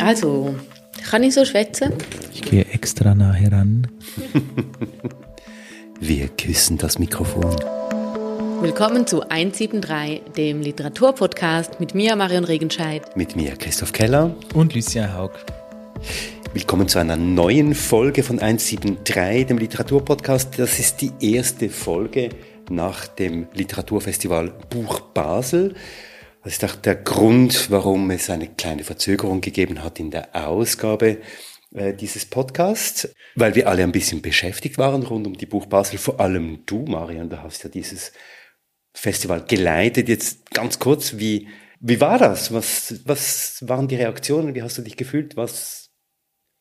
Also, kann ich so schwätzen? Ich gehe extra nah heran. Wir küssen das Mikrofon. Willkommen zu 173, dem Literaturpodcast mit mir, Marion Regenscheid. Mit mir, Christoph Keller. Und Lucia Haug. Willkommen zu einer neuen Folge von 173, dem Literaturpodcast. Das ist die erste Folge nach dem Literaturfestival Buch Basel. Das ist auch der Grund, warum es eine kleine Verzögerung gegeben hat in der Ausgabe äh, dieses Podcasts, weil wir alle ein bisschen beschäftigt waren rund um die Buch Basel. Vor allem du, Marian, du hast ja dieses Festival geleitet. Jetzt ganz kurz, wie, wie war das? Was, was waren die Reaktionen? Wie hast du dich gefühlt? Was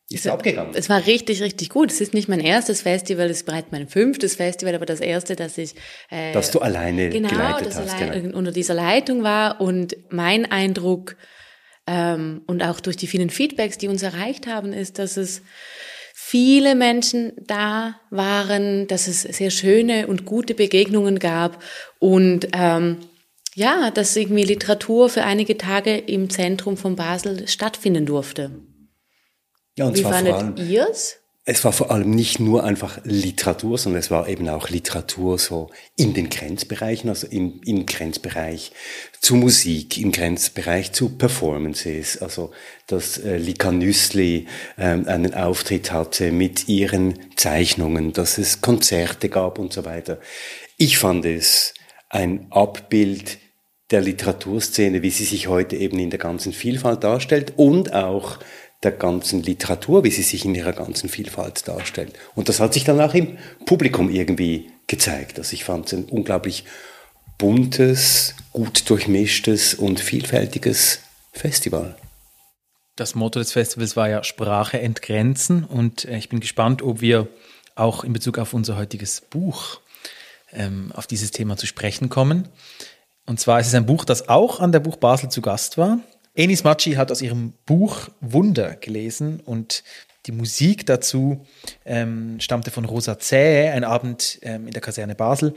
ist es, abgegangen? Es war richtig, richtig gut. Es ist nicht mein erstes Festival, es ist bereits mein fünftes Festival, aber das erste, dass ich äh, dass du alleine genau, geleitet hast, allein, genau. unter dieser Leitung war und mein Eindruck ähm, und auch durch die vielen Feedbacks, die uns erreicht haben, ist, dass es viele Menschen da waren, dass es sehr schöne und gute Begegnungen gab und ähm, ja, dass irgendwie Literatur für einige Tage im Zentrum von Basel stattfinden durfte. Ja, und Wie zwar fandet allem, ihr's? Es war vor allem nicht nur einfach Literatur, sondern es war eben auch Literatur so in den Grenzbereichen, also im, im Grenzbereich zu Musik, im Grenzbereich zu Performances, also dass äh, Lika Nüssli ähm, einen Auftritt hatte mit ihren Zeichnungen, dass es Konzerte gab und so weiter. Ich fand es ein Abbild der Literaturszene, wie sie sich heute eben in der ganzen Vielfalt darstellt und auch der ganzen Literatur, wie sie sich in ihrer ganzen Vielfalt darstellt. Und das hat sich dann auch im Publikum irgendwie gezeigt. Also ich fand es ein unglaublich buntes, gut durchmischtes und vielfältiges Festival. Das Motto des Festivals war ja Sprache entgrenzen und äh, ich bin gespannt, ob wir auch in Bezug auf unser heutiges Buch ähm, auf dieses Thema zu sprechen kommen. Und zwar ist es ein Buch, das auch an der Buch Basel zu Gast war. Enis Machi hat aus ihrem Buch Wunder gelesen und die Musik dazu ähm, stammte von Rosa Zähe, ein Abend ähm, in der Kaserne Basel.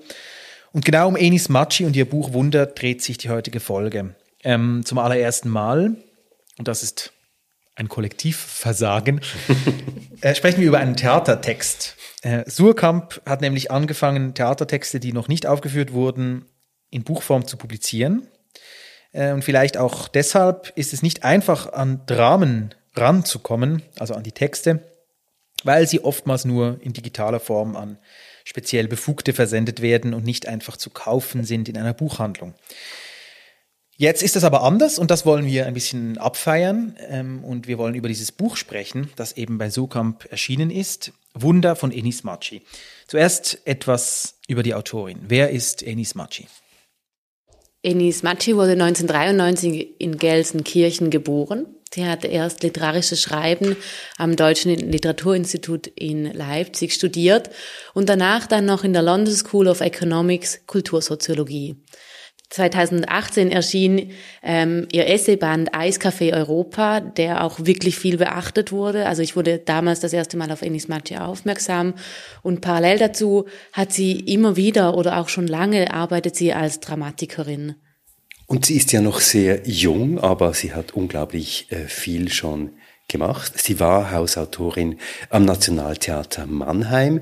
Und genau um Enis Machi und ihr Buch Wunder dreht sich die heutige Folge. Ähm, zum allerersten Mal, und das ist ein Kollektivversagen, äh, sprechen wir über einen Theatertext. Äh, Surkamp hat nämlich angefangen, Theatertexte, die noch nicht aufgeführt wurden, in Buchform zu publizieren. Äh, und vielleicht auch deshalb ist es nicht einfach, an Dramen ranzukommen, also an die Texte, weil sie oftmals nur in digitaler Form an speziell Befugte versendet werden und nicht einfach zu kaufen sind in einer Buchhandlung. Jetzt ist das aber anders und das wollen wir ein bisschen abfeiern ähm, und wir wollen über dieses Buch sprechen, das eben bei Sukamp erschienen ist. Wunder von Enis Maci. Zuerst etwas über die Autorin. Wer ist Enis Maci? Enis Matschi wurde 1993 in Gelsenkirchen geboren. Sie hat erst literarisches Schreiben am Deutschen Literaturinstitut in Leipzig studiert und danach dann noch in der London School of Economics Kultursoziologie. 2018 erschien ähm, ihr Essayband Eiscafé Europa, der auch wirklich viel beachtet wurde. Also ich wurde damals das erste Mal auf Enis Matje aufmerksam und parallel dazu hat sie immer wieder oder auch schon lange arbeitet sie als Dramatikerin. Und sie ist ja noch sehr jung, aber sie hat unglaublich äh, viel schon gemacht. Sie war Hausautorin am Nationaltheater Mannheim.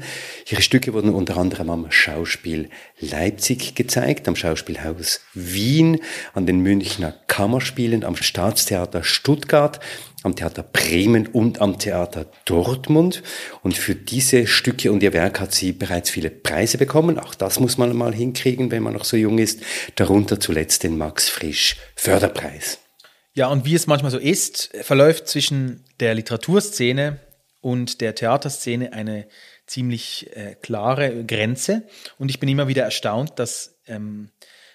Ihre Stücke wurden unter anderem am Schauspiel Leipzig gezeigt, am Schauspielhaus Wien, an den Münchner Kammerspielen, am Staatstheater Stuttgart, am Theater Bremen und am Theater Dortmund. Und für diese Stücke und ihr Werk hat sie bereits viele Preise bekommen. Auch das muss man mal hinkriegen, wenn man noch so jung ist. Darunter zuletzt den Max Frisch Förderpreis. Ja, und wie es manchmal so ist, verläuft zwischen der Literaturszene und der Theaterszene eine ziemlich äh, klare Grenze. Und ich bin immer wieder erstaunt, dass ähm,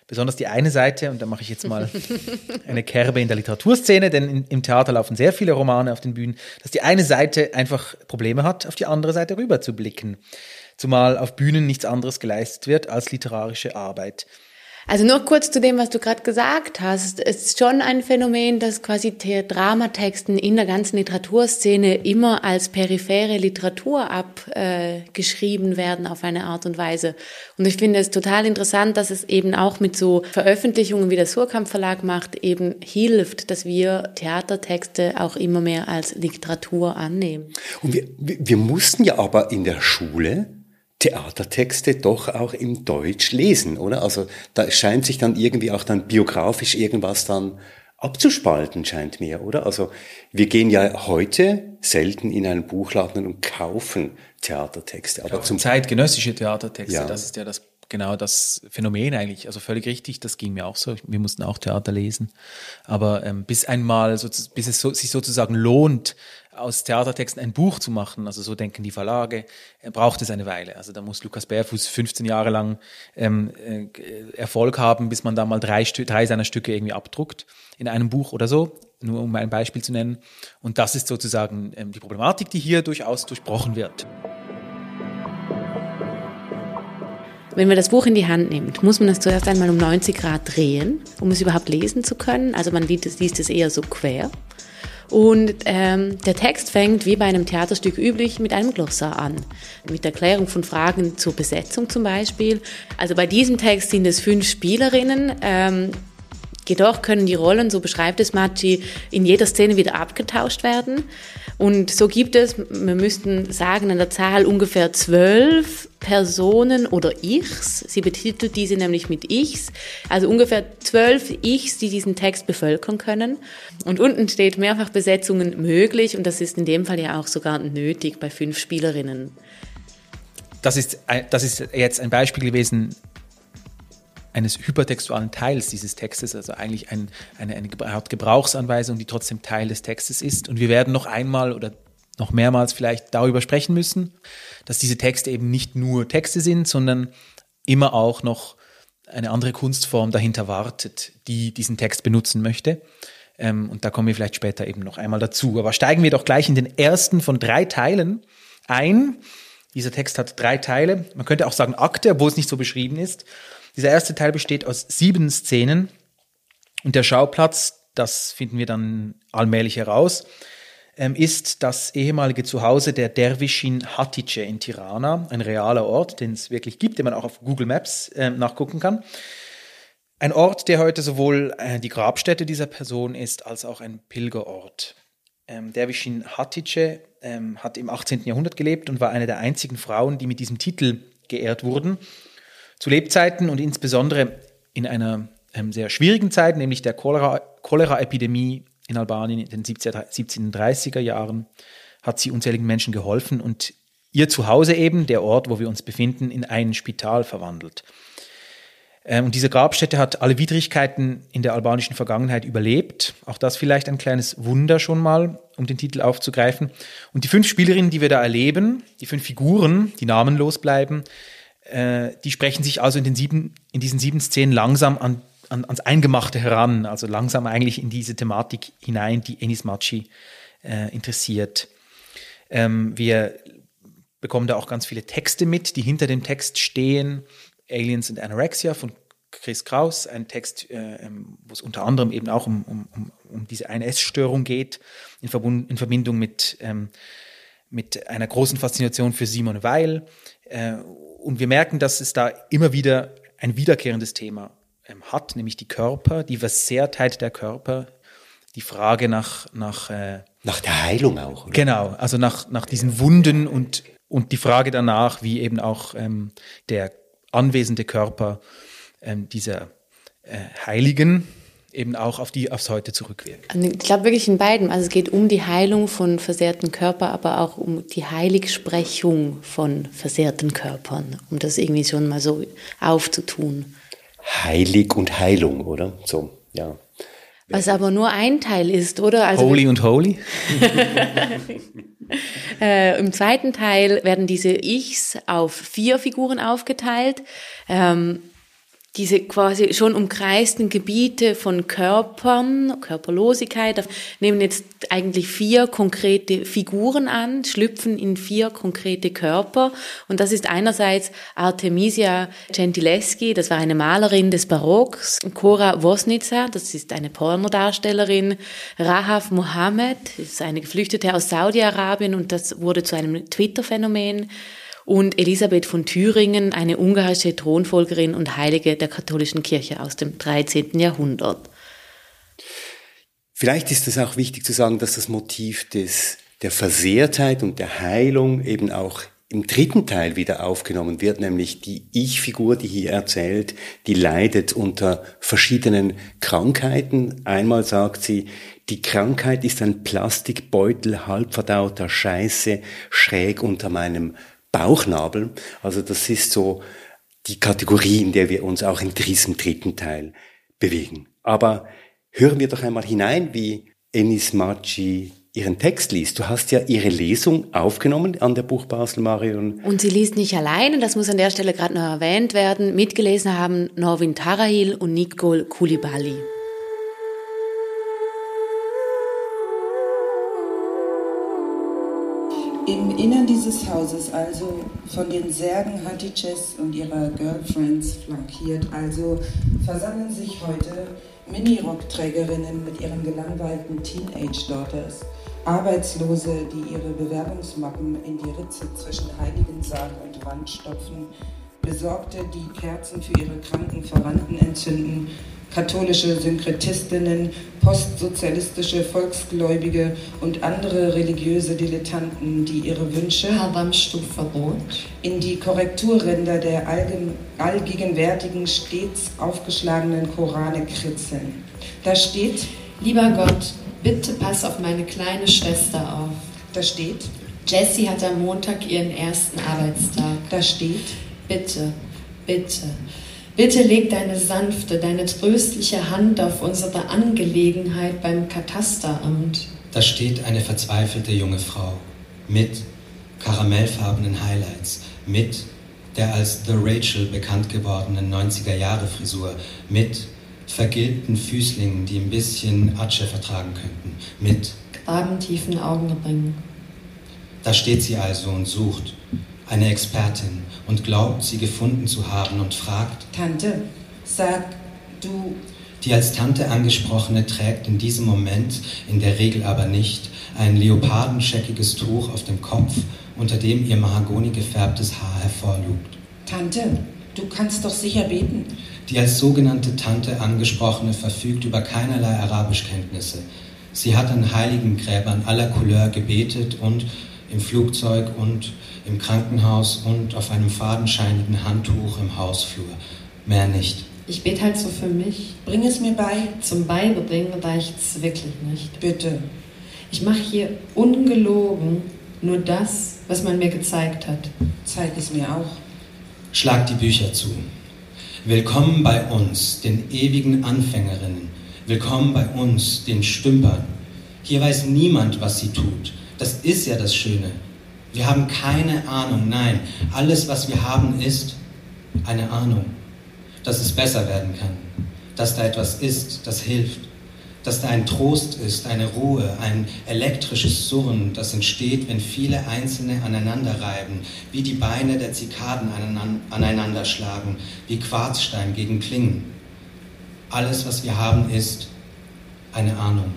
besonders die eine Seite, und da mache ich jetzt mal eine Kerbe in der Literaturszene, denn in, im Theater laufen sehr viele Romane auf den Bühnen, dass die eine Seite einfach Probleme hat, auf die andere Seite rüber zu blicken. Zumal auf Bühnen nichts anderes geleistet wird als literarische Arbeit. Also nur kurz zu dem, was du gerade gesagt hast. Es ist schon ein Phänomen, dass quasi Dramatexten in der ganzen Literaturszene immer als periphere Literatur abgeschrieben äh, werden auf eine Art und Weise. Und ich finde es total interessant, dass es eben auch mit so Veröffentlichungen, wie der Surkamp Verlag macht, eben hilft, dass wir Theatertexte auch immer mehr als Literatur annehmen. Und wir, wir mussten ja aber in der Schule Theatertexte doch auch im Deutsch lesen, oder? Also da scheint sich dann irgendwie auch dann biografisch irgendwas dann abzuspalten, scheint mir, oder? Also wir gehen ja heute selten in einen Buchladen und kaufen Theatertexte. Aber zum zeitgenössische Theatertexte, ja. das ist ja das genau das Phänomen eigentlich. Also völlig richtig, das ging mir auch so. Wir mussten auch Theater lesen. Aber ähm, bis einmal, so, bis es so, sich sozusagen lohnt, aus Theatertexten ein Buch zu machen, also so denken die Verlage, äh, braucht es eine Weile. Also da muss Lukas Bärfuß 15 Jahre lang ähm, äh, Erfolg haben, bis man da mal drei, drei seiner Stücke irgendwie abdruckt in einem Buch oder so, nur um ein Beispiel zu nennen. Und das ist sozusagen ähm, die Problematik, die hier durchaus durchbrochen wird. Wenn man das Buch in die Hand nimmt, muss man es zuerst einmal um 90 Grad drehen, um es überhaupt lesen zu können. Also man liest es eher so quer. Und ähm, der Text fängt wie bei einem Theaterstück üblich mit einem Glossar an, mit Erklärung von Fragen zur Besetzung zum Beispiel. Also bei diesem Text sind es fünf Spielerinnen. Ähm, Jedoch können die Rollen, so beschreibt es Machi, in jeder Szene wieder abgetauscht werden. Und so gibt es, wir müssten sagen, an der Zahl ungefähr zwölf Personen oder Ichs. Sie betitelt diese nämlich mit Ichs. Also ungefähr zwölf Ichs, die diesen Text bevölkern können. Und unten steht mehrfach Besetzungen möglich. Und das ist in dem Fall ja auch sogar nötig bei fünf Spielerinnen. Das ist, das ist jetzt ein Beispiel gewesen eines hypertextualen Teils dieses Textes, also eigentlich ein, eine, eine Art Gebrauchsanweisung, die trotzdem Teil des Textes ist. Und wir werden noch einmal oder noch mehrmals vielleicht darüber sprechen müssen, dass diese Texte eben nicht nur Texte sind, sondern immer auch noch eine andere Kunstform dahinter wartet, die diesen Text benutzen möchte. Ähm, und da kommen wir vielleicht später eben noch einmal dazu. Aber steigen wir doch gleich in den ersten von drei Teilen ein. Dieser Text hat drei Teile. Man könnte auch sagen Akte, obwohl es nicht so beschrieben ist. Dieser erste Teil besteht aus sieben Szenen und der Schauplatz, das finden wir dann allmählich heraus, ähm, ist das ehemalige Zuhause der Derwishin Hatice in Tirana, ein realer Ort, den es wirklich gibt, den man auch auf Google Maps äh, nachgucken kann. Ein Ort, der heute sowohl äh, die Grabstätte dieser Person ist, als auch ein Pilgerort. Ähm, Derwishin Hatice ähm, hat im 18. Jahrhundert gelebt und war eine der einzigen Frauen, die mit diesem Titel geehrt wurden. Zu Lebzeiten und insbesondere in einer ähm, sehr schwierigen Zeit, nämlich der Cholera-Epidemie Cholera in Albanien in den 1730er Jahren, hat sie unzähligen Menschen geholfen und ihr Zuhause eben, der Ort, wo wir uns befinden, in ein Spital verwandelt. Ähm, und diese Grabstätte hat alle Widrigkeiten in der albanischen Vergangenheit überlebt. Auch das vielleicht ein kleines Wunder schon mal, um den Titel aufzugreifen. Und die fünf Spielerinnen, die wir da erleben, die fünf Figuren, die namenlos bleiben, äh, die sprechen sich also in, den sieben, in diesen sieben Szenen langsam an, an, ans Eingemachte heran, also langsam eigentlich in diese Thematik hinein, die Enis Machi äh, interessiert. Ähm, wir bekommen da auch ganz viele Texte mit, die hinter dem Text stehen. Aliens and Anorexia von Chris Kraus, ein Text, äh, ähm, wo es unter anderem eben auch um, um, um diese eine Essstörung geht, in, Verbund, in Verbindung mit, ähm, mit einer großen Faszination für Simone Weil. Äh, und wir merken, dass es da immer wieder ein wiederkehrendes Thema ähm, hat, nämlich die Körper, die Versehrtheit der Körper, die Frage nach nach äh, nach der Heilung auch. Oder? Genau, also nach nach diesen Wunden und und die Frage danach, wie eben auch ähm, der anwesende Körper ähm, dieser äh, Heiligen eben auch auf die aufs Heute zurückwirkt. Also ich glaube wirklich in beiden. Also es geht um die Heilung von versehrten Körpern, aber auch um die Heiligsprechung von versehrten Körpern, um das irgendwie schon mal so aufzutun. Heilig und Heilung, oder? So, ja. Was aber nur ein Teil ist, oder? Also holy und holy. äh, Im zweiten Teil werden diese Ichs auf vier Figuren aufgeteilt. Ähm, diese quasi schon umkreisten Gebiete von Körpern, Körperlosigkeit, nehmen jetzt eigentlich vier konkrete Figuren an, schlüpfen in vier konkrete Körper. Und das ist einerseits Artemisia Gentileschi, das war eine Malerin des Barocks, Cora Wosnica, das ist eine Pornodarstellerin, Rahav Mohammed, das ist eine Geflüchtete aus Saudi-Arabien und das wurde zu einem Twitter-Phänomen und Elisabeth von Thüringen, eine ungarische Thronfolgerin und Heilige der katholischen Kirche aus dem 13. Jahrhundert. Vielleicht ist es auch wichtig zu sagen, dass das Motiv des, der Versehrtheit und der Heilung eben auch im dritten Teil wieder aufgenommen wird, nämlich die Ich-Figur, die hier erzählt, die leidet unter verschiedenen Krankheiten. Einmal sagt sie, die Krankheit ist ein Plastikbeutel halbverdauter Scheiße schräg unter meinem Bauchnabel. Also das ist so die Kategorie, in der wir uns auch in diesem dritten Teil bewegen. Aber hören wir doch einmal hinein, wie Enis Maci ihren Text liest. Du hast ja ihre Lesung aufgenommen an der Buch Basel Marion. Und sie liest nicht allein, und das muss an der Stelle gerade noch erwähnt werden. Mitgelesen haben Norwin Tarahil und Nicole Koulibaly. Im Innern dieses Hauses, also von den Särgen Hatices und ihrer Girlfriends flankiert, also versammeln sich heute Mini-Rock-Trägerinnen mit ihren gelangweilten Teenage-Daughters, Arbeitslose, die ihre Bewerbungsmappen in die Ritze zwischen Heiligensaal und Wand stopfen, Besorgte, die Kerzen für ihre kranken Verwandten entzünden, katholische Synkretistinnen, postsozialistische Volksgläubige und andere religiöse Dilettanten, die ihre Wünsche in die Korrekturränder der allgegenwärtigen, stets aufgeschlagenen Korane kritzeln. Da steht, Lieber Gott, bitte pass auf meine kleine Schwester auf. Da steht, Jessie hat am Montag ihren ersten Arbeitstag. Da steht, Bitte, bitte, bitte leg deine sanfte, deine tröstliche Hand auf unsere Angelegenheit beim Katasteramt. Da steht eine verzweifelte junge Frau mit karamellfarbenen Highlights, mit der als The Rachel bekannt gewordenen 90er-Jahre-Frisur, mit vergilbten Füßlingen, die ein bisschen Atsche vertragen könnten, mit grabentiefen Augenringen. Da steht sie also und sucht, eine Expertin, und glaubt, sie gefunden zu haben und fragt, Tante, sag du. Die als Tante angesprochene trägt in diesem Moment, in der Regel aber nicht, ein leopardenscheckiges Tuch auf dem Kopf, unter dem ihr mahagoni gefärbtes Haar hervorlugt. Tante, du kannst doch sicher beten. Die als sogenannte Tante angesprochene verfügt über keinerlei Arabischkenntnisse. Sie hat an Heiligengräbern aller Couleur gebetet und im Flugzeug und im Krankenhaus und auf einem fadenscheinigen Handtuch im Hausflur. Mehr nicht. Ich bete halt so für mich. Bring es mir bei. Zum Beibringen reicht es wirklich nicht. Bitte. Ich mache hier ungelogen nur das, was man mir gezeigt hat. Zeig es mir auch. Schlag die Bücher zu. Willkommen bei uns, den ewigen Anfängerinnen. Willkommen bei uns, den Stümpern. Hier weiß niemand, was sie tut. Das ist ja das Schöne. Wir haben keine Ahnung. Nein, alles, was wir haben, ist eine Ahnung, dass es besser werden kann, dass da etwas ist, das hilft, dass da ein Trost ist, eine Ruhe, ein elektrisches Surren, das entsteht, wenn viele Einzelne aneinander reiben, wie die Beine der Zikaden aneinander schlagen, wie Quarzstein gegen Klingen. Alles, was wir haben, ist eine Ahnung.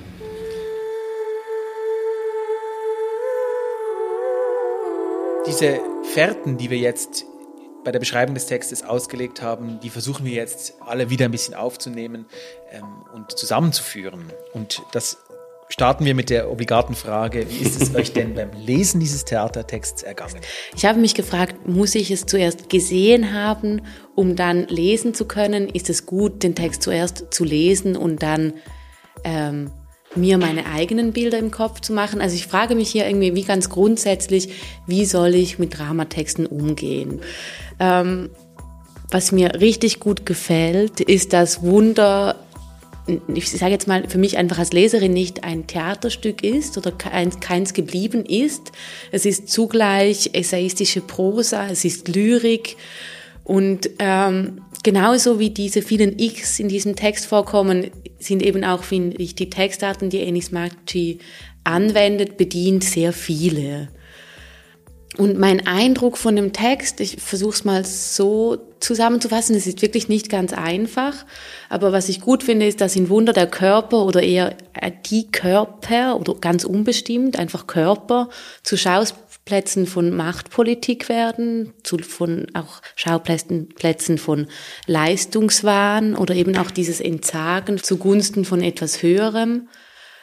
Diese Fährten, die wir jetzt bei der Beschreibung des Textes ausgelegt haben, die versuchen wir jetzt alle wieder ein bisschen aufzunehmen ähm, und zusammenzuführen. Und das starten wir mit der obligaten Frage, wie ist es euch denn beim Lesen dieses Theatertexts ergangen? Ich habe mich gefragt, muss ich es zuerst gesehen haben, um dann lesen zu können? Ist es gut, den Text zuerst zu lesen und dann ähm, mir meine eigenen Bilder im Kopf zu machen. Also ich frage mich hier irgendwie wie ganz grundsätzlich, wie soll ich mit Dramatexten umgehen? Ähm, was mir richtig gut gefällt, ist das Wunder, ich sage jetzt mal, für mich einfach als Leserin nicht ein Theaterstück ist oder keins geblieben ist. Es ist zugleich essayistische Prosa, es ist Lyrik und ähm, genauso wie diese vielen X in diesem Text vorkommen, sind eben auch, finde ich, die Textarten, die Enis Maggi anwendet, bedient sehr viele. Und mein Eindruck von dem Text, ich versuche es mal so zusammenzufassen, es ist wirklich nicht ganz einfach, aber was ich gut finde, ist, dass in Wunder der Körper oder eher die Körper oder ganz unbestimmt, einfach Körper zu Schauplätzen von Machtpolitik werden, zu, von auch Schauplätzen Plätzen von Leistungswahn oder eben auch dieses Entsagen zugunsten von etwas Höherem,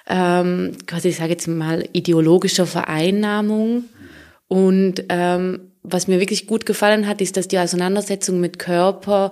ähm, quasi, ich sage jetzt mal, ideologischer Vereinnahmung und ähm, was mir wirklich gut gefallen hat, ist, dass die Auseinandersetzung mit Körper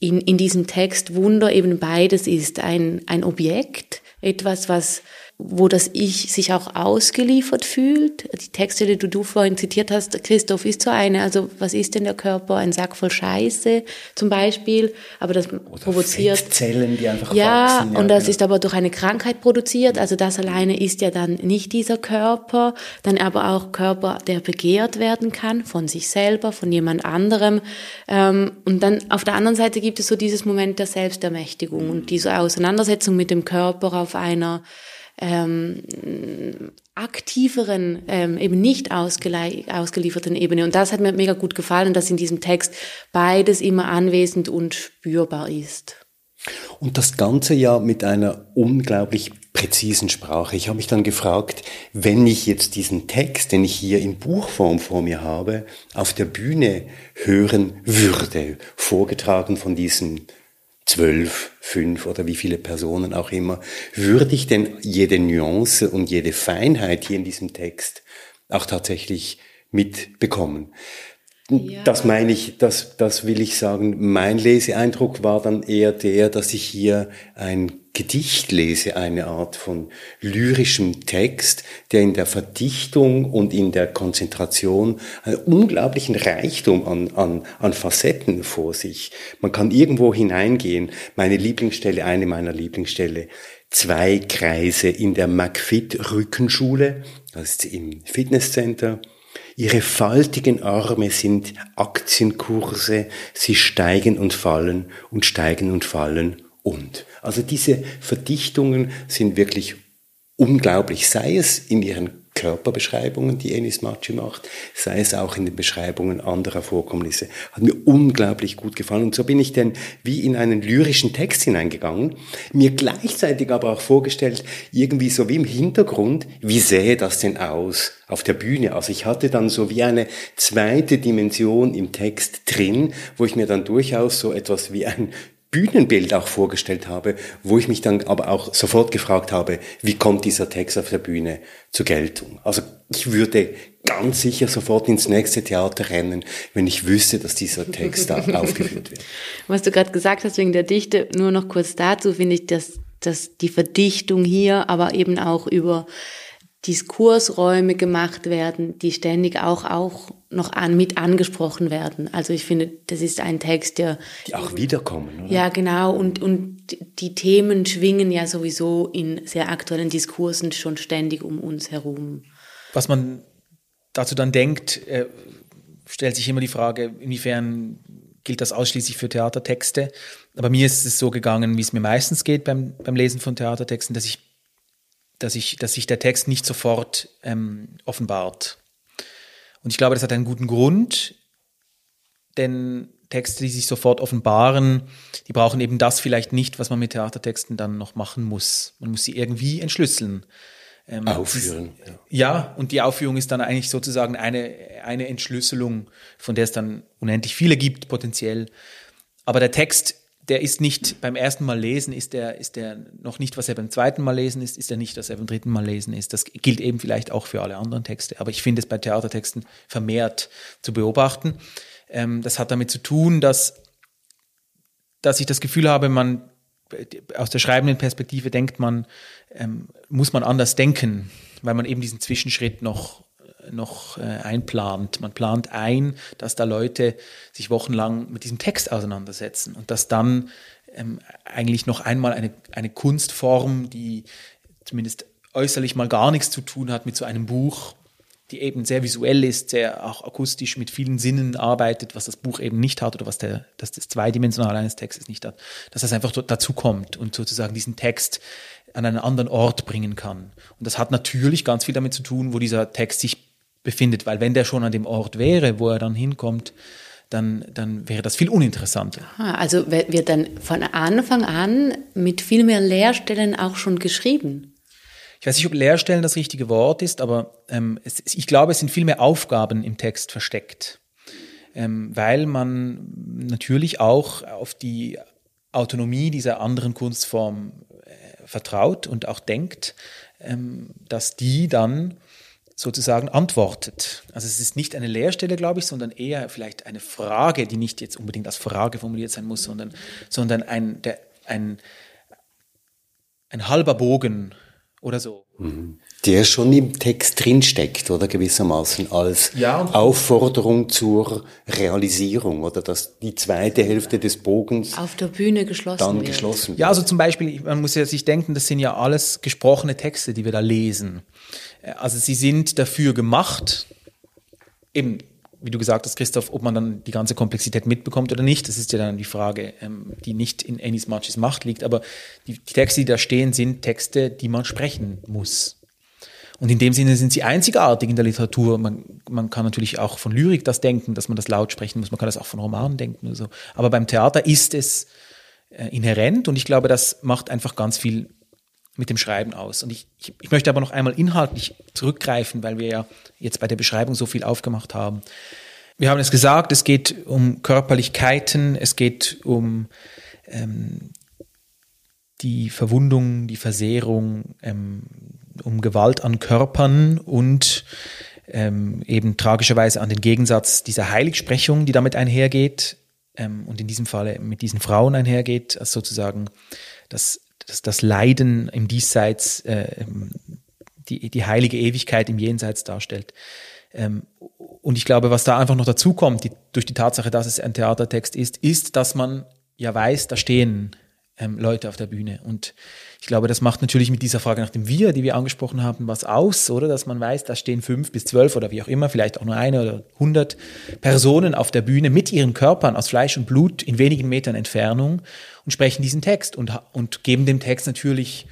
in, in diesem Text Wunder eben beides ist. Ein, ein Objekt, etwas, was wo das Ich sich auch ausgeliefert fühlt. Die Texte, die du vorhin zitiert hast, Christoph, ist so eine. Also was ist denn der Körper? Ein Sack voll Scheiße zum Beispiel. Aber das Oder provoziert. Zellen, die einfach ja, wachsen. Ja, und das genau. ist aber durch eine Krankheit produziert. Also das alleine ist ja dann nicht dieser Körper. Dann aber auch Körper, der begehrt werden kann von sich selber, von jemand anderem. Ähm, und dann auf der anderen Seite gibt es so dieses Moment der Selbstermächtigung und diese Auseinandersetzung mit dem Körper auf einer ähm, aktiveren, ähm, eben nicht ausgelieferten Ebene. Und das hat mir mega gut gefallen, dass in diesem Text beides immer anwesend und spürbar ist. Und das Ganze ja mit einer unglaublich präzisen Sprache. Ich habe mich dann gefragt, wenn ich jetzt diesen Text, den ich hier in Buchform vor mir habe, auf der Bühne hören würde, vorgetragen von diesen zwölf, fünf oder wie viele Personen auch immer, würde ich denn jede Nuance und jede Feinheit hier in diesem Text auch tatsächlich mitbekommen? Ja. Das meine ich, das, das will ich sagen. Mein Leseeindruck war dann eher der, dass ich hier ein Gedicht lese, eine Art von lyrischem Text, der in der Verdichtung und in der Konzentration einen unglaublichen Reichtum an, an, an Facetten vor sich. Man kann irgendwo hineingehen. Meine Lieblingsstelle, eine meiner Lieblingsstelle, zwei Kreise in der McFit Rückenschule, das ist im Fitnesscenter Ihre faltigen Arme sind Aktienkurse, sie steigen und fallen und steigen und fallen und. Also diese Verdichtungen sind wirklich unglaublich, sei es in ihren Körperbeschreibungen, die Enis Maci macht, sei es auch in den Beschreibungen anderer Vorkommnisse. Hat mir unglaublich gut gefallen. Und so bin ich dann wie in einen lyrischen Text hineingegangen, mir gleichzeitig aber auch vorgestellt, irgendwie so wie im Hintergrund, wie sähe das denn aus auf der Bühne? Also ich hatte dann so wie eine zweite Dimension im Text drin, wo ich mir dann durchaus so etwas wie ein Bühnenbild auch vorgestellt habe, wo ich mich dann aber auch sofort gefragt habe, wie kommt dieser Text auf der Bühne zur Geltung? Also ich würde ganz sicher sofort ins nächste Theater rennen, wenn ich wüsste, dass dieser Text da aufgeführt wird. Was du gerade gesagt hast wegen der Dichte, nur noch kurz dazu finde ich, dass, dass die Verdichtung hier, aber eben auch über Diskursräume gemacht werden, die ständig auch, auch noch an, mit angesprochen werden. Also ich finde, das ist ein Text, der... Die auch wiederkommen, oder? Ja, genau. Und, und die Themen schwingen ja sowieso in sehr aktuellen Diskursen schon ständig um uns herum. Was man dazu dann denkt, äh, stellt sich immer die Frage, inwiefern gilt das ausschließlich für Theatertexte. Aber mir ist es so gegangen, wie es mir meistens geht beim, beim Lesen von Theatertexten, dass ich dass, ich, dass sich der Text nicht sofort ähm, offenbart. Und ich glaube, das hat einen guten Grund, denn Texte, die sich sofort offenbaren, die brauchen eben das vielleicht nicht, was man mit Theatertexten dann noch machen muss. Man muss sie irgendwie entschlüsseln. Ähm, Aufführen. Ja. ja, und die Aufführung ist dann eigentlich sozusagen eine, eine Entschlüsselung, von der es dann unendlich viele gibt, potenziell. Aber der Text der ist nicht beim ersten Mal lesen, ist der, ist der noch nicht, was er beim zweiten Mal lesen ist, ist er nicht, was er beim dritten Mal lesen ist. Das gilt eben vielleicht auch für alle anderen Texte. Aber ich finde es bei Theatertexten vermehrt zu beobachten. Ähm, das hat damit zu tun, dass, dass ich das Gefühl habe, man aus der schreibenden Perspektive denkt man, ähm, muss man anders denken, weil man eben diesen Zwischenschritt noch noch äh, einplant. Man plant ein, dass da Leute sich wochenlang mit diesem Text auseinandersetzen und dass dann ähm, eigentlich noch einmal eine, eine Kunstform, die zumindest äußerlich mal gar nichts zu tun hat mit so einem Buch, die eben sehr visuell ist, sehr auch akustisch mit vielen Sinnen arbeitet, was das Buch eben nicht hat oder was der, das, das Zweidimensionale eines Textes nicht hat, dass das einfach dazu kommt und sozusagen diesen Text an einen anderen Ort bringen kann. Und das hat natürlich ganz viel damit zu tun, wo dieser Text sich befindet, weil wenn der schon an dem Ort wäre, wo er dann hinkommt, dann, dann wäre das viel uninteressanter. Also wird dann von Anfang an mit viel mehr Leerstellen auch schon geschrieben? ich weiß nicht, ob Leerstellen das richtige Wort ist, aber ähm, es, ich glaube, es sind viel mehr Aufgaben im Text versteckt, ähm, weil man natürlich auch auf die Autonomie dieser anderen Kunstform äh, vertraut und auch denkt, ähm, dass die dann sozusagen antwortet. Also es ist nicht eine Leerstelle, glaube ich, sondern eher vielleicht eine Frage, die nicht jetzt unbedingt als Frage formuliert sein muss, sondern, sondern ein, der, ein, ein halber Bogen oder so. Mhm. Der schon im Text drinsteckt, oder gewissermaßen als ja, Aufforderung zur Realisierung, oder dass die zweite Hälfte des Bogens auf der Bühne geschlossen dann wird. geschlossen wird. Ja, also zum Beispiel, man muss ja sich denken, das sind ja alles gesprochene Texte, die wir da lesen. Also sie sind dafür gemacht, eben wie du gesagt hast, Christoph, ob man dann die ganze Komplexität mitbekommt oder nicht, das ist ja dann die Frage, ähm, die nicht in Annie's Marches Macht liegt. Aber die, die Texte, die da stehen, sind Texte, die man sprechen muss. Und in dem Sinne sind sie einzigartig in der Literatur. Man, man kann natürlich auch von Lyrik das denken, dass man das laut sprechen muss. Man kann das auch von Romanen denken oder so. Aber beim Theater ist es äh, inhärent und ich glaube, das macht einfach ganz viel mit dem Schreiben aus. Und ich, ich, ich möchte aber noch einmal inhaltlich zurückgreifen, weil wir ja jetzt bei der Beschreibung so viel aufgemacht haben. Wir haben es gesagt, es geht um Körperlichkeiten, es geht um ähm, die Verwundung, die Versehrung, ähm, um Gewalt an Körpern und ähm, eben tragischerweise an den Gegensatz dieser Heiligsprechung, die damit einhergeht ähm, und in diesem Falle mit diesen Frauen einhergeht, als sozusagen das das, das Leiden im Diesseits, äh, die, die heilige Ewigkeit im Jenseits darstellt. Ähm, und ich glaube, was da einfach noch dazu kommt, die, durch die Tatsache, dass es ein Theatertext ist, ist, dass man ja weiß, da stehen ähm, Leute auf der Bühne. Und ich glaube, das macht natürlich mit dieser Frage nach dem Wir, die wir angesprochen haben, was aus, oder? Dass man weiß, da stehen fünf bis zwölf oder wie auch immer, vielleicht auch nur eine oder hundert Personen auf der Bühne mit ihren Körpern aus Fleisch und Blut in wenigen Metern Entfernung und sprechen diesen Text und, und geben dem Text natürlich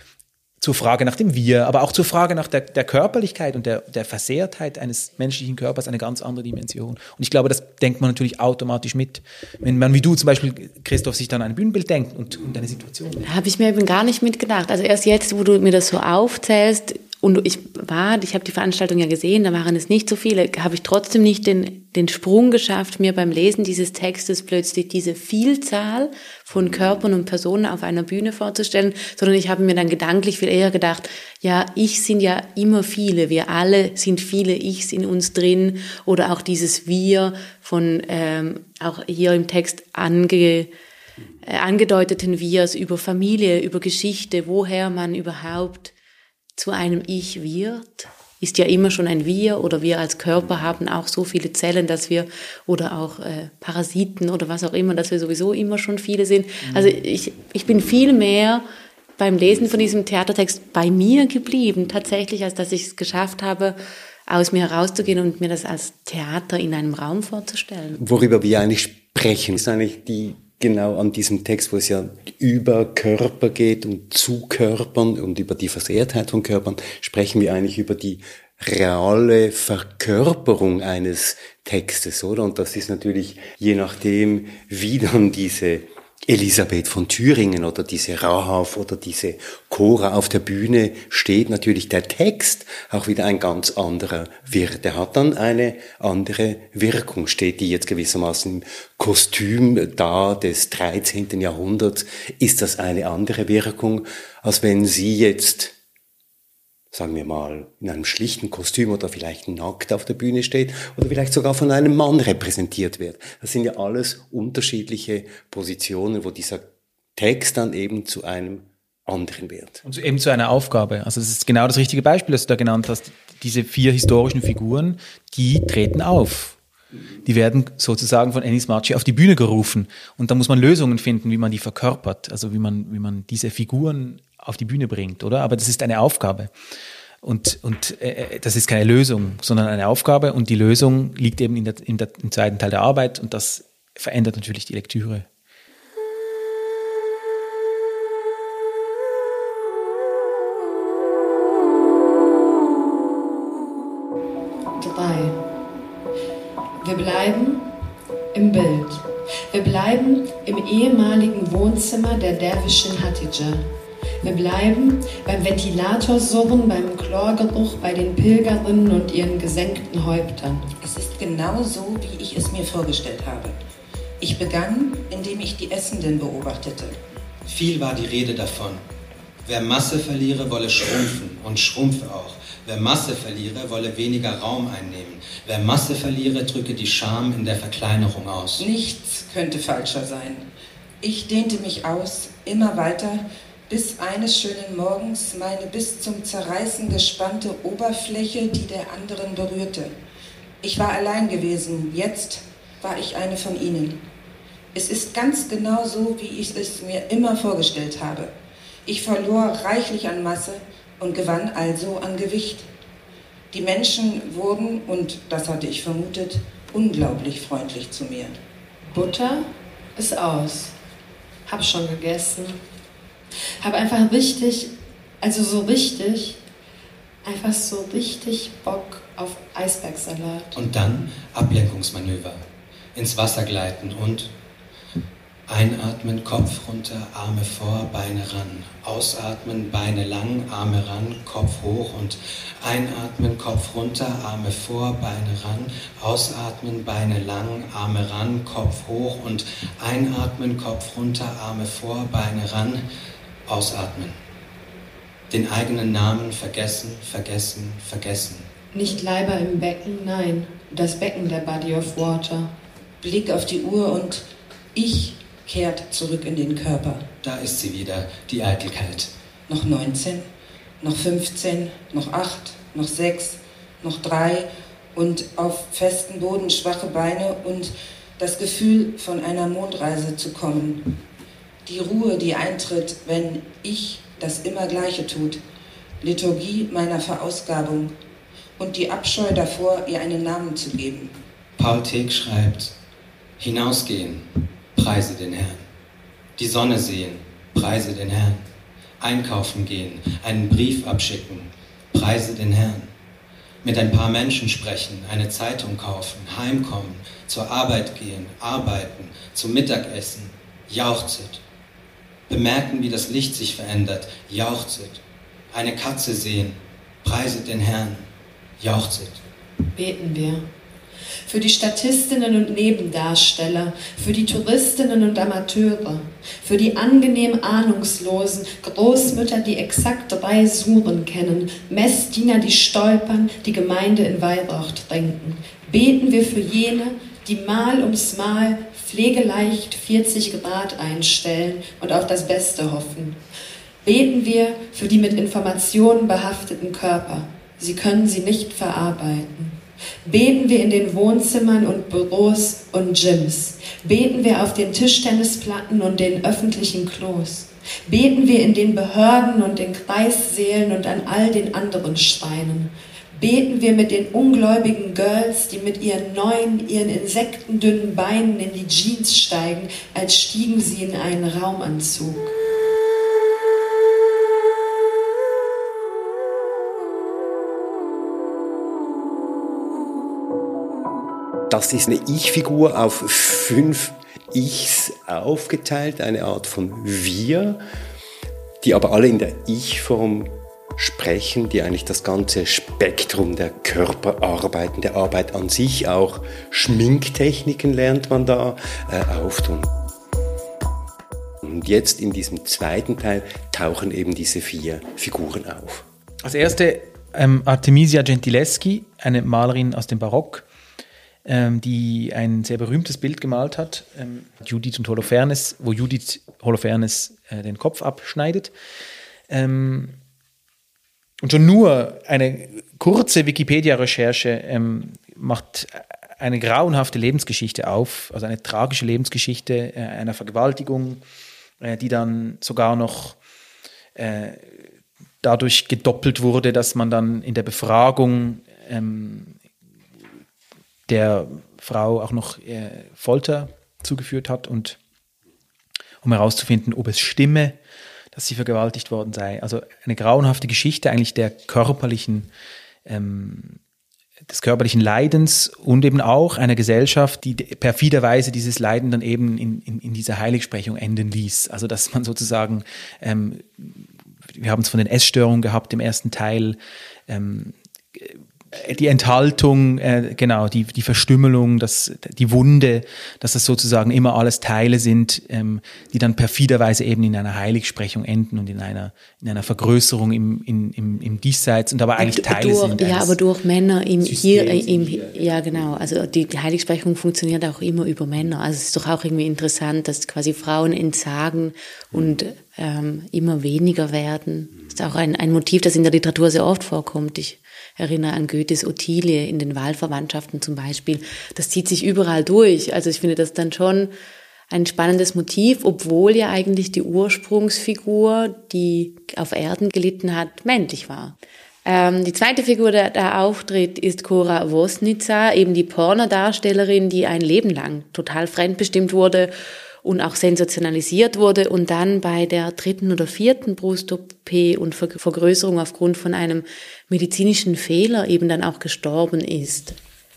zur Frage nach dem Wir, aber auch zur Frage nach der, der Körperlichkeit und der, der Versehrtheit eines menschlichen Körpers eine ganz andere Dimension. Und ich glaube, das denkt man natürlich automatisch mit. Wenn man wie du zum Beispiel, Christoph, sich dann ein Bühnenbild denkt und, und eine Situation. Habe ich mir eben gar nicht mitgedacht. Also erst jetzt, wo du mir das so aufzählst, und ich war, ich habe die Veranstaltung ja gesehen, da waren es nicht so viele, habe ich trotzdem nicht den, den Sprung geschafft, mir beim Lesen dieses Textes plötzlich diese Vielzahl von Körpern und Personen auf einer Bühne vorzustellen, sondern ich habe mir dann gedanklich viel eher gedacht, ja, ich sind ja immer viele, wir alle sind viele. Ichs in uns drin. Oder auch dieses Wir von ähm, auch hier im Text ange, äh, angedeuteten Wirs über Familie, über Geschichte, woher man überhaupt zu einem Ich wird, ist ja immer schon ein Wir oder wir als Körper haben auch so viele Zellen, dass wir oder auch äh, Parasiten oder was auch immer, dass wir sowieso immer schon viele sind. Mhm. Also ich, ich bin viel mehr beim Lesen von diesem Theatertext bei mir geblieben, tatsächlich, als dass ich es geschafft habe, aus mir herauszugehen und mir das als Theater in einem Raum vorzustellen. Worüber wir eigentlich sprechen, ist eigentlich die genau an diesem Text, wo es ja über Körper geht und zu Körpern und über die Versehrtheit von Körpern, sprechen wir eigentlich über die reale Verkörperung eines Textes, oder? Und das ist natürlich je nachdem, wie dann diese Elisabeth von Thüringen oder diese Rahav oder diese Cora auf der Bühne steht natürlich der Text auch wieder ein ganz anderer wird. Der hat dann eine andere Wirkung. Steht die jetzt gewissermaßen im Kostüm da des 13. Jahrhunderts, ist das eine andere Wirkung, als wenn sie jetzt sagen wir mal, in einem schlichten Kostüm oder vielleicht nackt auf der Bühne steht oder vielleicht sogar von einem Mann repräsentiert wird. Das sind ja alles unterschiedliche Positionen, wo dieser Text dann eben zu einem anderen wird. Und eben zu einer Aufgabe. Also es ist genau das richtige Beispiel, das du da genannt hast. Diese vier historischen Figuren, die treten auf. Die werden sozusagen von Ennis Marci auf die Bühne gerufen. Und da muss man Lösungen finden, wie man die verkörpert, also wie man, wie man diese Figuren auf die Bühne bringt, oder? Aber das ist eine Aufgabe. Und, und äh, das ist keine Lösung, sondern eine Aufgabe. Und die Lösung liegt eben in der, in der, im zweiten Teil der Arbeit. Und das verändert natürlich die Lektüre. Wir bleiben im Bild. Wir bleiben im ehemaligen Wohnzimmer der Derwischen Hatidja. Wir bleiben beim Ventilatorsurren, beim Chlorgeruch, bei den Pilgerinnen und ihren gesenkten Häuptern. Es ist genau so, wie ich es mir vorgestellt habe. Ich begann, indem ich die Essenden beobachtete. Viel war die Rede davon. Wer Masse verliere, wolle schrumpfen und schrumpfe auch. Wer Masse verliere, wolle weniger Raum einnehmen. Wer Masse verliere, drücke die Scham in der Verkleinerung aus. Nichts könnte falscher sein. Ich dehnte mich aus, immer weiter, bis eines schönen Morgens meine bis zum Zerreißen gespannte Oberfläche die der anderen berührte. Ich war allein gewesen, jetzt war ich eine von ihnen. Es ist ganz genau so, wie ich es mir immer vorgestellt habe. Ich verlor reichlich an Masse und gewann also an Gewicht. Die Menschen wurden, und das hatte ich vermutet, unglaublich freundlich zu mir. Butter ist aus. Hab schon gegessen. Habe einfach richtig, also so richtig, einfach so richtig Bock auf Eisbergsalat. Und dann Ablenkungsmanöver. Ins Wasser gleiten und einatmen, Kopf runter, Arme vor, Beine ran. Ausatmen, Beine lang, Arme ran, Kopf hoch und einatmen, Kopf runter, Arme vor, Beine ran. Ausatmen, Beine lang, Arme ran, Kopf hoch und einatmen, Kopf runter, Arme vor, Beine ran. Ausatmen. Den eigenen Namen vergessen, vergessen, vergessen. Nicht Leiber im Becken, nein, das Becken der Body of Water. Blick auf die Uhr und ich kehrt zurück in den Körper. Da ist sie wieder, die Eitelkeit. Noch 19, noch 15, noch 8, noch 6, noch 3 und auf festen Boden schwache Beine und das Gefühl, von einer Mondreise zu kommen die Ruhe, die eintritt, wenn ich das immer Gleiche tut, Liturgie meiner Verausgabung und die Abscheu davor, ihr einen Namen zu geben. Paul Teek schreibt, hinausgehen, preise den Herrn. Die Sonne sehen, preise den Herrn. Einkaufen gehen, einen Brief abschicken, preise den Herrn. Mit ein paar Menschen sprechen, eine Zeitung kaufen, heimkommen, zur Arbeit gehen, arbeiten, zum Mittagessen, jauchzet bemerken, wie das Licht sich verändert, jauchzet. Eine Katze sehen, preiset den Herrn, jauchzet. Beten wir. Für die Statistinnen und Nebendarsteller, für die Touristinnen und Amateure, für die angenehm ahnungslosen Großmütter, die exakt drei Suren kennen, Messdiener, die stolpern, die Gemeinde in Weihrauch trinken. Beten wir für jene, die Mal ums Mal pflegeleicht 40 Grad einstellen und auf das Beste hoffen. Beten wir für die mit Informationen behafteten Körper. Sie können sie nicht verarbeiten. Beten wir in den Wohnzimmern und Büros und Gyms. Beten wir auf den Tischtennisplatten und den öffentlichen Klos. Beten wir in den Behörden und den Kreissälen und an all den anderen Steinen beten wir mit den ungläubigen Girls, die mit ihren neuen, ihren insektendünnen Beinen in die Jeans steigen, als stiegen sie in einen Raumanzug. Das ist eine Ich-Figur auf fünf Ichs aufgeteilt, eine Art von Wir, die aber alle in der Ich-Form sprechen, die eigentlich das ganze Spektrum der Körperarbeiten, der Arbeit an sich, auch Schminktechniken lernt man da äh, auftun. Und jetzt in diesem zweiten Teil tauchen eben diese vier Figuren auf. Als erste ähm, Artemisia Gentileschi, eine Malerin aus dem Barock, die ein sehr berühmtes Bild gemalt hat, ähm, Judith und Holofernes, wo Judith Holofernes äh, den Kopf abschneidet. Ähm, und schon nur eine kurze Wikipedia-Recherche ähm, macht eine grauenhafte Lebensgeschichte auf, also eine tragische Lebensgeschichte äh, einer Vergewaltigung, äh, die dann sogar noch dadurch gedoppelt wurde, dass man dann in der Befragung ähm, der Frau auch noch äh, Folter zugeführt hat und um herauszufinden, ob es stimme, dass sie vergewaltigt worden sei. Also eine grauenhafte Geschichte eigentlich der körperlichen, ähm, des körperlichen Leidens und eben auch einer Gesellschaft, die perfiderweise dieses Leiden dann eben in, in, in dieser Heiligsprechung enden ließ. Also dass man sozusagen, ähm, wir haben es von den Essstörungen gehabt im ersten Teil, ähm, die Enthaltung, äh, genau, die, die Verstümmelung, das, die Wunde, dass das sozusagen immer alles Teile sind, ähm, die dann perfiderweise eben in einer Heiligsprechung enden und in einer, in einer Vergrößerung im, im, im, im Diesseits und aber eigentlich Teile durch, sind. Ja, aber durch Männer im, hier, äh, im, ja genau, also die, die Heiligsprechung funktioniert auch immer über Männer. Also es ist doch auch irgendwie interessant, dass quasi Frauen entsagen und ähm, immer weniger werden. Das ist auch ein, ein Motiv, das in der Literatur sehr oft vorkommt. Ich erinnere an Goethes Ottilie in den Wahlverwandtschaften zum Beispiel. Das zieht sich überall durch. Also ich finde das dann schon ein spannendes Motiv, obwohl ja eigentlich die Ursprungsfigur, die auf Erden gelitten hat, männlich war. Ähm, die zweite Figur, die da auftritt, ist Cora Wosnica, eben die Pornodarstellerin, die ein Leben lang total fremdbestimmt wurde und auch sensationalisiert wurde und dann bei der dritten oder vierten Brust-OP und Vergrößerung aufgrund von einem medizinischen Fehler eben dann auch gestorben ist.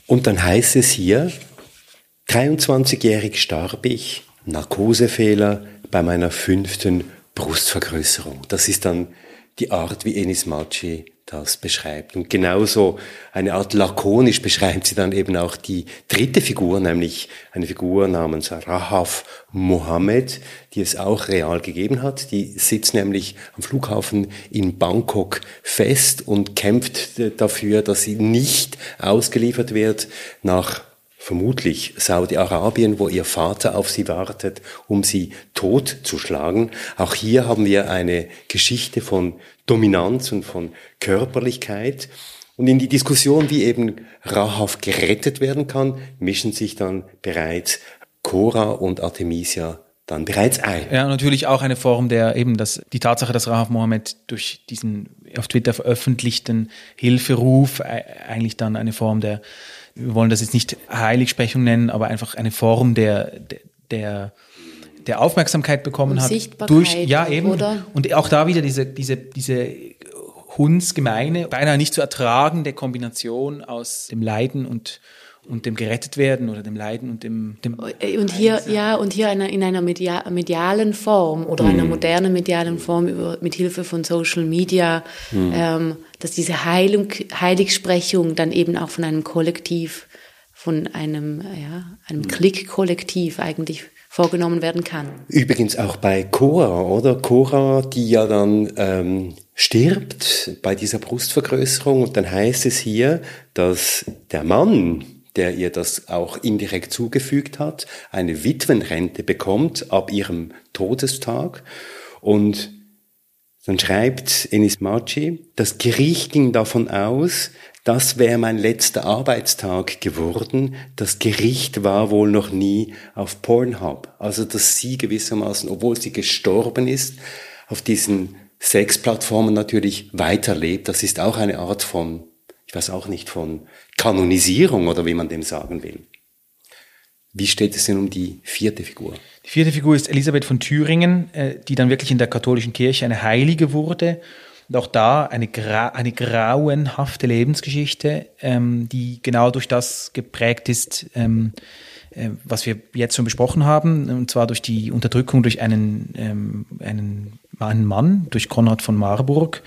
Und dann heißt es hier, 23-jährig starb ich, Narkosefehler bei meiner fünften Brustvergrößerung. Das ist dann die Art, wie Enis Maci das beschreibt. Und genauso eine Art lakonisch beschreibt sie dann eben auch die dritte Figur, nämlich eine Figur namens Rahaf Mohammed, die es auch real gegeben hat. Die sitzt nämlich am Flughafen in Bangkok fest und kämpft dafür, dass sie nicht ausgeliefert wird nach vermutlich Saudi-Arabien, wo ihr Vater auf sie wartet, um sie totzuschlagen. Auch hier haben wir eine Geschichte von Dominanz und von Körperlichkeit. Und in die Diskussion, wie eben Rahav gerettet werden kann, mischen sich dann bereits Cora und Artemisia dann bereits ein. Ja, natürlich auch eine Form der eben das, die Tatsache, dass Rahaf Mohammed durch diesen auf Twitter veröffentlichten Hilferuf eigentlich dann eine Form der, wir wollen das jetzt nicht Heiligsprechung nennen, aber einfach eine Form der, der, der Aufmerksamkeit bekommen hat. Durch, ja, eben. Oder? Und auch da wieder diese, diese, diese hundsgemeine, beinahe nicht zu ertragende Kombination aus dem Leiden und, und dem gerettet werden oder dem Leiden und dem, dem und hier ja und hier in einer media, medialen Form oder mhm. einer modernen medialen Form über, mit Hilfe von Social Media, mhm. ähm, dass diese Heilung, Heiligsprechung dann eben auch von einem Kollektiv, von einem ja einem mhm. Klick-Kollektiv eigentlich vorgenommen werden kann. Übrigens auch bei Cora, oder? Cora, die ja dann ähm, stirbt bei dieser Brustvergrößerung und dann heißt es hier, dass der Mann, der ihr das auch indirekt zugefügt hat, eine Witwenrente bekommt ab ihrem Todestag und dann schreibt Enis Maci, das Gericht ging davon aus, das wäre mein letzter Arbeitstag geworden. Das Gericht war wohl noch nie auf Pornhub. Also, dass sie gewissermaßen, obwohl sie gestorben ist, auf diesen Sexplattformen natürlich weiterlebt. Das ist auch eine Art von, weiß auch nicht, von Kanonisierung oder wie man dem sagen will. Wie steht es denn um die vierte Figur? Die vierte Figur ist Elisabeth von Thüringen, äh, die dann wirklich in der katholischen Kirche eine Heilige wurde und auch da eine, gra eine grauenhafte Lebensgeschichte, ähm, die genau durch das geprägt ist, ähm, äh, was wir jetzt schon besprochen haben, und zwar durch die Unterdrückung durch einen, ähm, einen, einen Mann, durch Konrad von Marburg,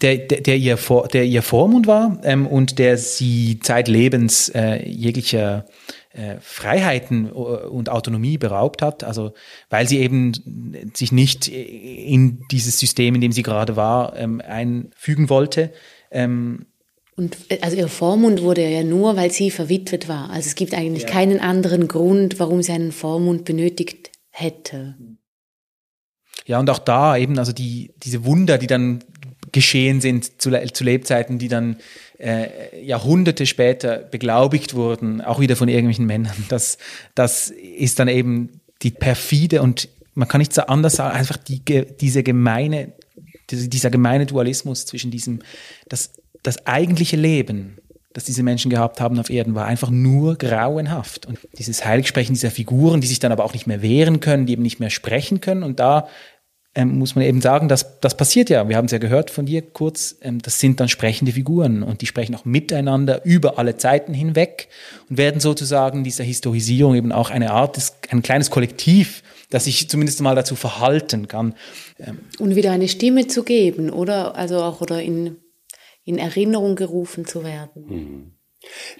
der, der, der, ihr, Vor, der ihr Vormund war ähm, und der sie zeitlebens äh, jeglicher äh, Freiheiten äh, und Autonomie beraubt hat, also weil sie eben sich nicht in dieses System, in dem sie gerade war, ähm, einfügen wollte. Ähm, und also ihr Vormund wurde ja nur, weil sie verwitwet war. Also es gibt eigentlich ja. keinen anderen Grund, warum sie einen Vormund benötigt hätte. Ja, und auch da eben, also die, diese Wunder, die dann geschehen sind zu, zu Lebzeiten, die dann äh, Jahrhunderte später beglaubigt wurden, auch wieder von irgendwelchen Männern. Das, das ist dann eben die perfide und man kann nicht so anders sagen, einfach die, diese gemeine dieser gemeine Dualismus zwischen diesem, das, das eigentliche Leben, das diese Menschen gehabt haben auf Erden, war einfach nur grauenhaft. Und dieses Heiligsprechen dieser Figuren, die sich dann aber auch nicht mehr wehren können, die eben nicht mehr sprechen können. Und da ähm, muss man eben sagen, dass das passiert ja. Wir haben es ja gehört von dir kurz. Ähm, das sind dann sprechende Figuren und die sprechen auch miteinander über alle Zeiten hinweg und werden sozusagen dieser Historisierung eben auch eine Art, des, ein kleines Kollektiv, das sich zumindest mal dazu verhalten kann. Ähm. Und wieder eine Stimme zu geben, oder? Also auch oder in, in Erinnerung gerufen zu werden.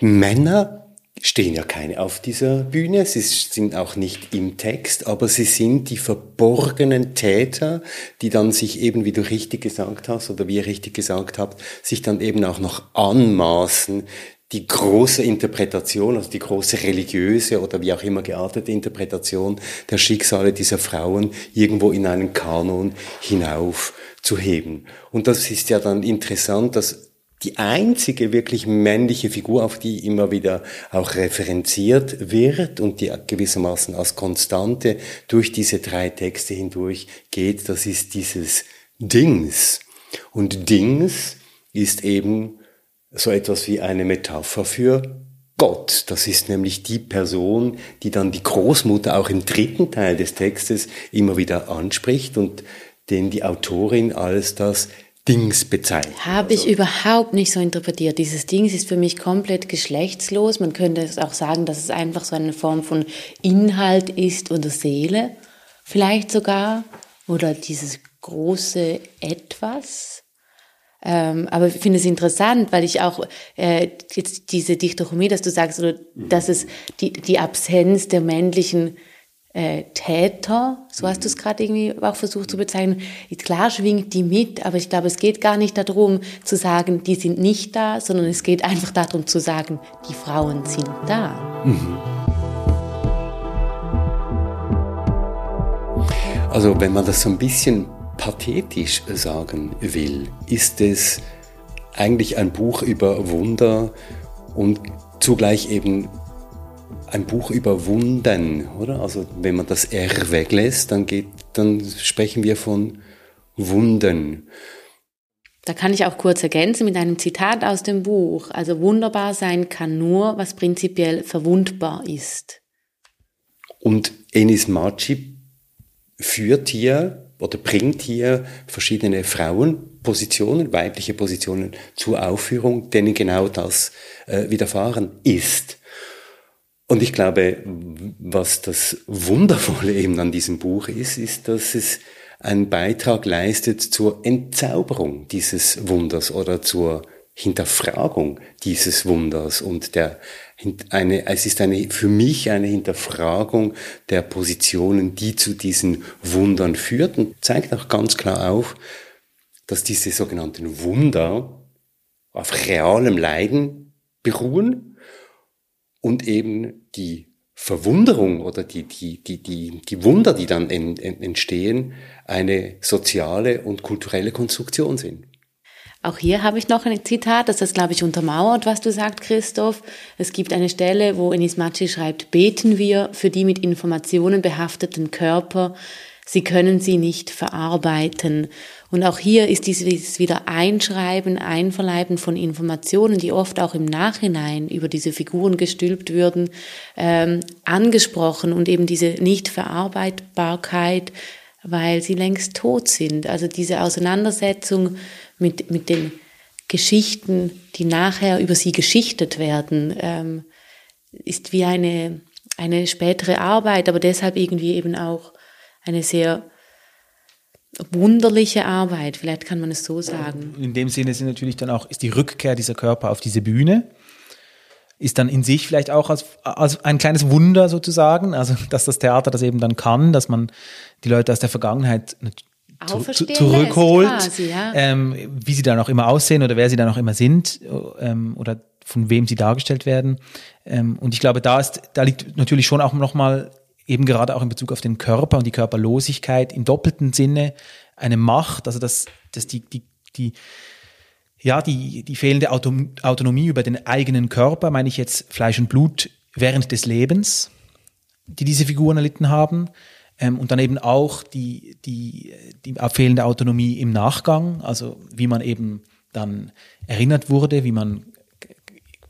Mhm. Männer stehen ja keine auf dieser Bühne, sie sind auch nicht im Text, aber sie sind die verborgenen Täter, die dann sich eben, wie du richtig gesagt hast oder wie ihr richtig gesagt habt, sich dann eben auch noch anmaßen, die große Interpretation, also die große religiöse oder wie auch immer geartete Interpretation der Schicksale dieser Frauen irgendwo in einen Kanon hinauf zu heben. Und das ist ja dann interessant, dass die einzige wirklich männliche Figur, auf die immer wieder auch referenziert wird und die gewissermaßen als Konstante durch diese drei Texte hindurch geht, das ist dieses Dings. Und Dings ist eben so etwas wie eine Metapher für Gott. Das ist nämlich die Person, die dann die Großmutter auch im dritten Teil des Textes immer wieder anspricht und den die Autorin als das Dings bezeichnet. Habe ich also. überhaupt nicht so interpretiert. Dieses Dings ist für mich komplett geschlechtslos. Man könnte auch sagen, dass es einfach so eine Form von Inhalt ist oder Seele, vielleicht sogar, oder dieses große Etwas. Ähm, aber ich finde es interessant, weil ich auch äh, jetzt diese Dichotomie, dass du sagst, oder, dass es die, die Absenz der männlichen äh, Täter, so hast du es gerade irgendwie auch versucht zu bezeichnen. Klar schwingt die mit, aber ich glaube, es geht gar nicht darum zu sagen, die sind nicht da, sondern es geht einfach darum zu sagen, die Frauen sind da. Mhm. Also wenn man das so ein bisschen pathetisch sagen will, ist es eigentlich ein Buch über Wunder und zugleich eben ein Buch über Wunden, oder? Also wenn man das R weglässt, dann geht, dann sprechen wir von Wunden. Da kann ich auch kurz ergänzen mit einem Zitat aus dem Buch. Also wunderbar sein kann nur, was prinzipiell verwundbar ist. Und Enis Maci führt hier oder bringt hier verschiedene Frauenpositionen, weibliche Positionen zur Aufführung, denen genau das äh, widerfahren ist. Und ich glaube, was das Wundervolle eben an diesem Buch ist, ist, dass es einen Beitrag leistet zur Entzauberung dieses Wunders oder zur Hinterfragung dieses Wunders. Und der eine, es ist eine, für mich eine Hinterfragung der Positionen, die zu diesen Wundern führten, zeigt auch ganz klar auf, dass diese sogenannten Wunder auf realem Leiden beruhen und eben die Verwunderung oder die, die, die, die, die Wunder, die dann en, en, entstehen, eine soziale und kulturelle Konstruktion sind. Auch hier habe ich noch ein Zitat, das das, glaube ich, untermauert, was du sagst, Christoph. Es gibt eine Stelle, wo Enis Maci schreibt, beten wir für die mit Informationen behafteten Körper, Sie können sie nicht verarbeiten. Und auch hier ist dieses wieder Einschreiben, Einverleiben von Informationen, die oft auch im Nachhinein über diese Figuren gestülpt würden, ähm, angesprochen und eben diese Nichtverarbeitbarkeit, weil sie längst tot sind. Also diese Auseinandersetzung mit, mit den Geschichten, die nachher über sie geschichtet werden, ähm, ist wie eine, eine spätere Arbeit, aber deshalb irgendwie eben auch eine sehr wunderliche Arbeit, vielleicht kann man es so sagen. In dem Sinne sind natürlich dann auch, ist die Rückkehr dieser Körper auf diese Bühne, ist dann in sich vielleicht auch als, als ein kleines Wunder sozusagen, also dass das Theater das eben dann kann, dass man die Leute aus der Vergangenheit zu, zu, zurückholt, quasi, ja. ähm, wie sie dann auch immer aussehen oder wer sie dann auch immer sind ähm, oder von wem sie dargestellt werden. Ähm, und ich glaube, da ist, da liegt natürlich schon auch nochmal eben gerade auch in Bezug auf den Körper und die Körperlosigkeit im doppelten Sinne eine Macht, also dass, dass die, die, die, ja, die, die fehlende Autonomie über den eigenen Körper, meine ich jetzt Fleisch und Blut während des Lebens, die diese Figuren erlitten haben, Ähm, und dann eben auch die, die, die fehlende Autonomie im Nachgang, also wie man eben dann erinnert wurde, wie man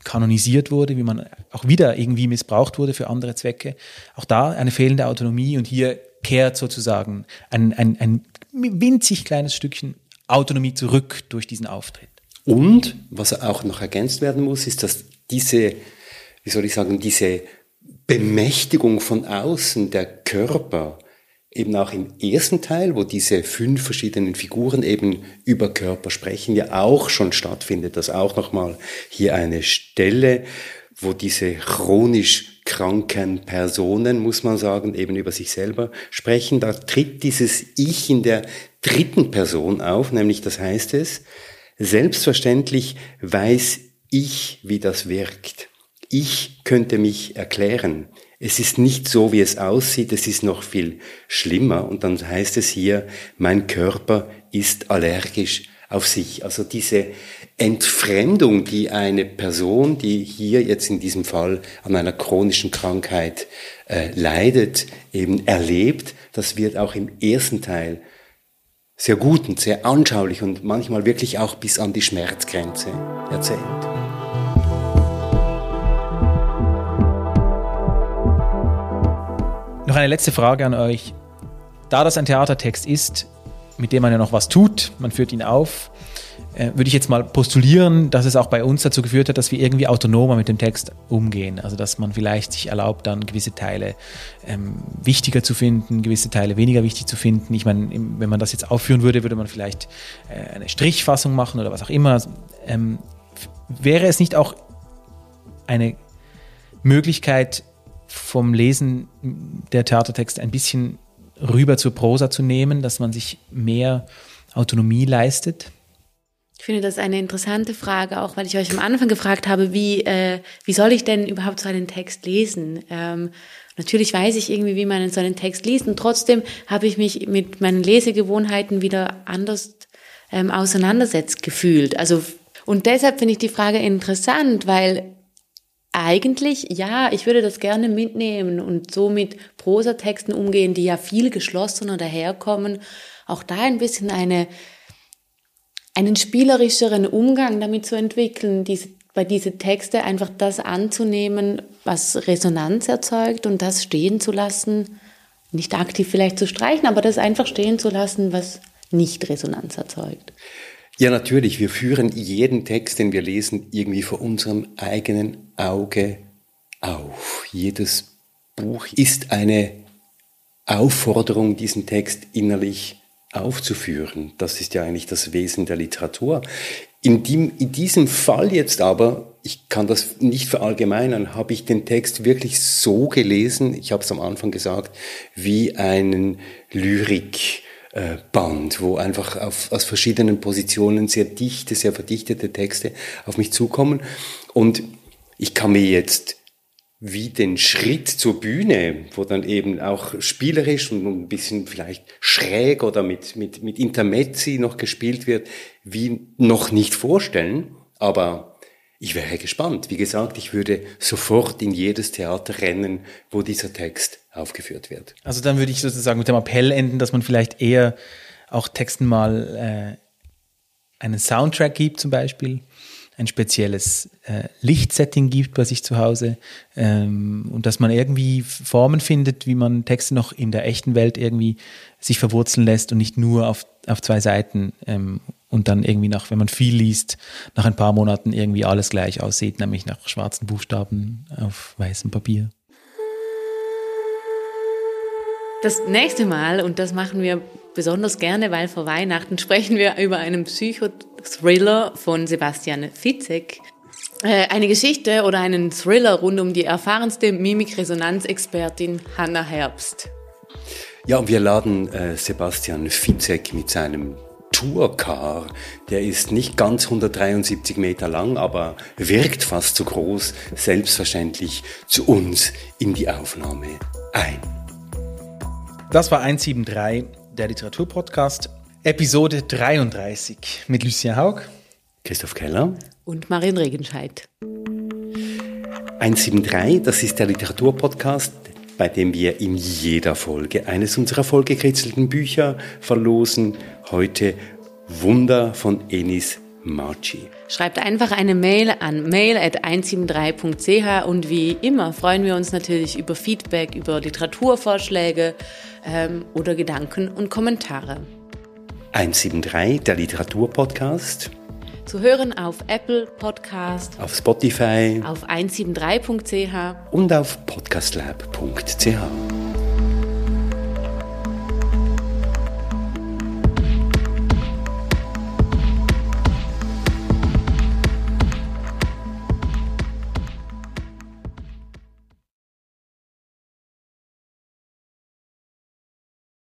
kanonisiert wurde, wie man auch wieder irgendwie missbraucht wurde für andere Zwecke. Auch da eine fehlende Autonomie und hier kehrt sozusagen ein, ein, ein winzig kleines Stückchen Autonomie zurück durch diesen Auftritt. Und was auch noch ergänzt werden muss, ist, dass diese, wie soll ich sagen, diese Bemächtigung von außen, der Körper, eben auch im ersten Teil, wo diese fünf verschiedenen Figuren eben über Körper sprechen, ja auch schon stattfindet. Das auch nochmal hier eine Stelle, wo diese chronisch kranken Personen, muss man sagen, eben über sich selber sprechen. Da tritt dieses Ich in der dritten Person auf, nämlich das heißt es, selbstverständlich weiß ich, wie das wirkt. Ich könnte mich erklären. Es ist nicht so, wie es aussieht, es ist noch viel schlimmer. Und dann heißt es hier, mein Körper ist allergisch auf sich. Also diese Entfremdung, die eine Person, die hier jetzt in diesem Fall an einer chronischen Krankheit äh, leidet, eben erlebt, das wird auch im ersten Teil sehr gut und sehr anschaulich und manchmal wirklich auch bis an die Schmerzgrenze erzählt. Noch eine letzte Frage an euch. Da das ein Theatertext ist, mit dem man ja noch was tut, man führt ihn auf, äh, würde ich jetzt mal postulieren, dass es auch bei uns dazu geführt hat, dass wir irgendwie autonomer mit dem Text umgehen. Also dass man vielleicht sich erlaubt, dann gewisse Teile ähm, wichtiger zu finden, gewisse Teile weniger wichtig zu finden. Ich meine, wenn man das jetzt aufführen würde, würde man vielleicht äh, eine Strichfassung machen oder was auch immer. Ähm, wäre es nicht auch eine Möglichkeit, vom Lesen der Theatertexte ein bisschen rüber zur Prosa zu nehmen, dass man sich mehr Autonomie leistet? Ich finde das eine interessante Frage, auch weil ich euch am Anfang gefragt habe, wie, äh, wie soll ich denn überhaupt so einen Text lesen? Ähm, natürlich weiß ich irgendwie, wie man so einen Text liest und trotzdem habe ich mich mit meinen Lesegewohnheiten wieder anders ähm, auseinandersetzt gefühlt. Also und deshalb finde ich die Frage interessant, weil eigentlich, ja, ich würde das gerne mitnehmen und so mit Prosatexten umgehen, die ja viel geschlossener daherkommen, auch da ein bisschen eine einen spielerischeren Umgang damit zu entwickeln, diese, bei diese Texte einfach das anzunehmen, was Resonanz erzeugt und das stehen zu lassen, nicht aktiv vielleicht zu streichen, aber das einfach stehen zu lassen, was nicht Resonanz erzeugt. Ja, natürlich. Wir führen jeden Text, den wir lesen, irgendwie vor unserem eigenen Auge auf. Jedes Buch ist eine Aufforderung, diesen Text innerlich aufzuführen. Das ist ja eigentlich das Wesen der Literatur. In, dem, in diesem Fall jetzt aber, ich kann das nicht verallgemeinern, habe ich den Text wirklich so gelesen, ich habe es am Anfang gesagt, wie einen Lyrikband, wo einfach auf, aus verschiedenen Positionen sehr dichte, sehr verdichtete Texte auf mich zukommen. Und ich kann mir jetzt wie den Schritt zur Bühne, wo dann eben auch spielerisch und ein bisschen vielleicht schräg oder mit, mit, mit Intermezzi noch gespielt wird, wie noch nicht vorstellen. Aber ich wäre gespannt. Wie gesagt, ich würde sofort in jedes Theater rennen, wo dieser Text aufgeführt wird. Also dann würde ich sozusagen mit dem Appell enden, dass man vielleicht eher auch Texten mal äh, einen Soundtrack gibt zum Beispiel ein spezielles äh, Lichtsetting gibt bei sich zu Hause ähm, und dass man irgendwie Formen findet, wie man Texte noch in der echten Welt irgendwie sich verwurzeln lässt und nicht nur auf, auf zwei Seiten ähm, und dann irgendwie nach, wenn man viel liest, nach ein paar Monaten irgendwie alles gleich aussieht, nämlich nach schwarzen Buchstaben auf weißem Papier. Das nächste Mal, und das machen wir besonders gerne, weil vor Weihnachten sprechen wir über einen Psychothriller von Sebastian Fitzek. Äh, eine Geschichte oder einen Thriller rund um die erfahrenste Mimikresonanzexpertin Hannah Herbst. Ja, und wir laden äh, Sebastian Fitzek mit seinem Tourcar. Der ist nicht ganz 173 Meter lang, aber wirkt fast so groß, selbstverständlich zu uns in die Aufnahme ein. Das war 173, der Literaturpodcast, Episode 33 mit Lucien Haug, Christoph Keller und Marion Regenscheid. 173, das ist der Literaturpodcast, bei dem wir in jeder Folge eines unserer vollgekritzelten Bücher verlosen. Heute Wunder von Enis Marci. Schreibt einfach eine Mail an mail.173.ch und wie immer freuen wir uns natürlich über Feedback, über Literaturvorschläge ähm, oder Gedanken und Kommentare. 173, der Literaturpodcast. Zu hören auf Apple Podcast, auf Spotify, auf 173.ch und auf podcastlab.ch.